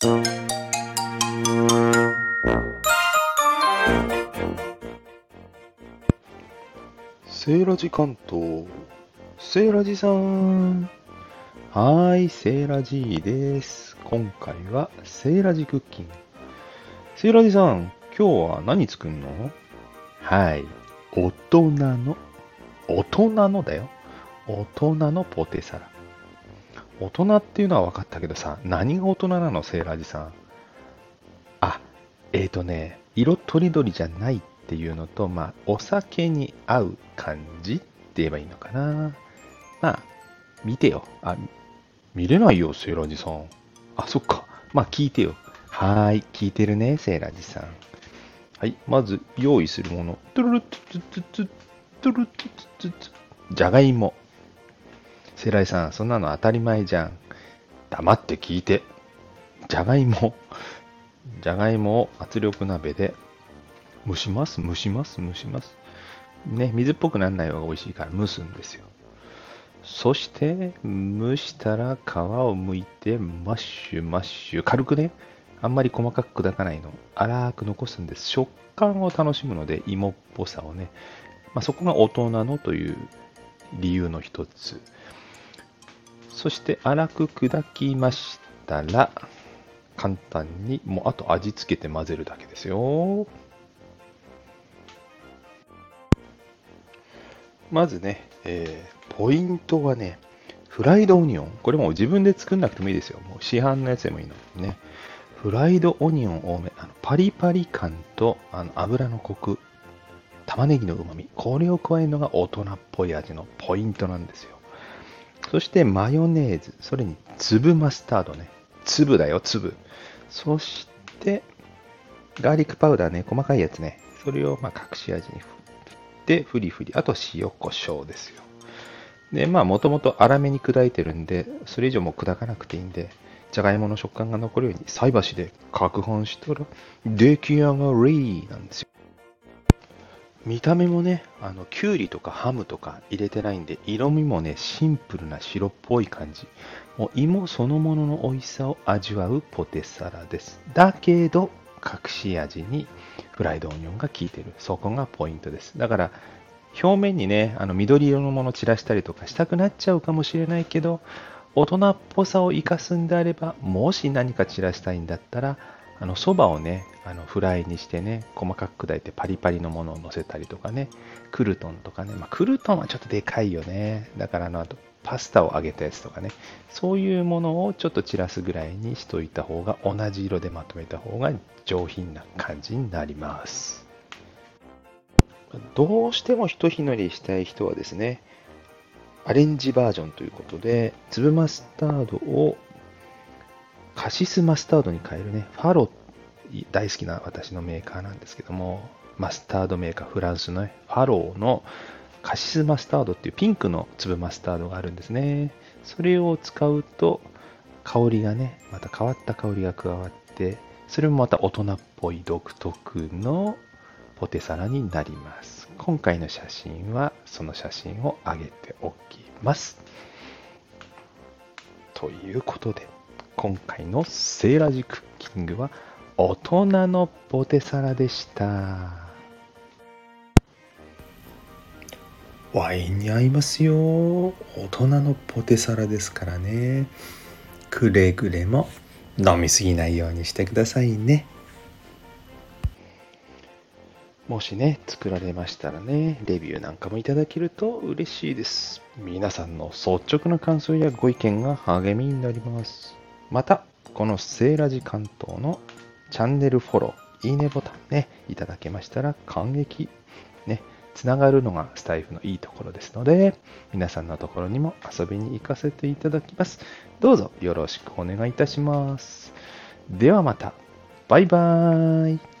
セーラジ関東。セーラジさん。はーい、セーラジーです。今回はセーラジクッキング。セーラジさん、今日は何作るの？はい、大人の、大人のだよ。大人のポテサラ。大人っていうのは分かったけどさ、何が大人なの、セーラージさん。あ、えーとね、色とりどりじゃないっていうのと、まあ、お酒に合う感じって言えばいいのかな。まあ、見てよ。あ、見れないよ、セーラージさん。あ、そっか。まあ、聞いてよ。はーい、聞いてるね、セーラージさん。はい、まず用意するもの。トゥルルトゥトゥトゥトゥルトゥトゥトゥじゃがいも。セラジさん、そんなの当たり前じゃん。黙って聞いて。じゃがいも。じゃがいもを圧力鍋で蒸します、蒸します、蒸します。ね、水っぽくならない方が美味しいから蒸すんですよ。そして、蒸したら皮を剥いて、マッシュ、マッシュ。軽くね、あんまり細かく砕かないの。粗く残すんです。食感を楽しむので、芋っぽさをね。まあ、そこが大人のという理由の一つ。そして、粗く砕きましたら、簡単に、もうあと味付けて混ぜるだけですよ。まずね、えーポイントはね、フライドオニオン。これもう自分で作んなくてもいいですよ。もう市販のやつでもいいのにね。フライドオニオン多め。あのパリパリ感とあの油のコク、玉ねぎの旨味。これを加えるのが大人っぽい味のポイントなんですよ。そしてマヨネーズ。それに粒マスタードね。粒だよ、粒。そして、ガーリックパウダーね、細かいやつね。それをまあ隠し味に振って、フリフリ。あと塩コショウですよ。で、まあ、もともと粗めに砕いてるんで、それ以上も砕かなくていいんで、じゃがいもの食感が残るように菜箸で攪拌したら、出来上がりなんですよ。見た目もね、あの、きゅうりとかハムとか入れてないんで、色味もね、シンプルな白っぽい感じ。もう芋そのものの美味しさを味わうポテサラです。だけど、隠し味にフライドオニオンが効いてる。そこがポイントです。だから、表面にね、あの緑色のもの散らしたりとかしたくなっちゃうかもしれないけど、大人っぽさを生かすんであれば、もし何か散らしたいんだったら、あのそばをね、あのフライにしてね、細かく砕いてパリパリのものを乗せたりとかね、クルトンとかね、まあ、クルトンはちょっとでかいよね。だからあの、あとパスタを揚げたやつとかね、そういうものをちょっと散らすぐらいにしといた方が、同じ色でまとめた方が上品な感じになります。どうしてもひとひねりしたい人はですね、アレンジバージョンということで、粒マスタードをカシスマスタードに変えるね、ファロッ大好きな私のメーカーなんですけども、マスタードメーカー、フランスのファローのカシスマスタードっていうピンクの粒マスタードがあるんですね。それを使うと、香りがね、また変わった香りが加わって、それもまた大人っぽい独特のポテサラになります。今回の写真はその写真を上げておきます。ということで、今回のセーラージクッキングは大人のポテサラでした。ワインに合いますよ。大人のポテサラですからね。くれぐれも飲みすぎないようにしてくださいね。もしね、作られましたらね、レビューなんかもいただけると嬉しいです。皆さんの率直な感想やご意見が励みになります。また、このセーラジ関東のチャンネルフォロー、いいねボタンね、いただけましたら感激。ね、つながるのがスタイフのいいところですので、皆さんのところにも遊びに行かせていただきます。どうぞよろしくお願いいたします。ではまた。バイバーイ。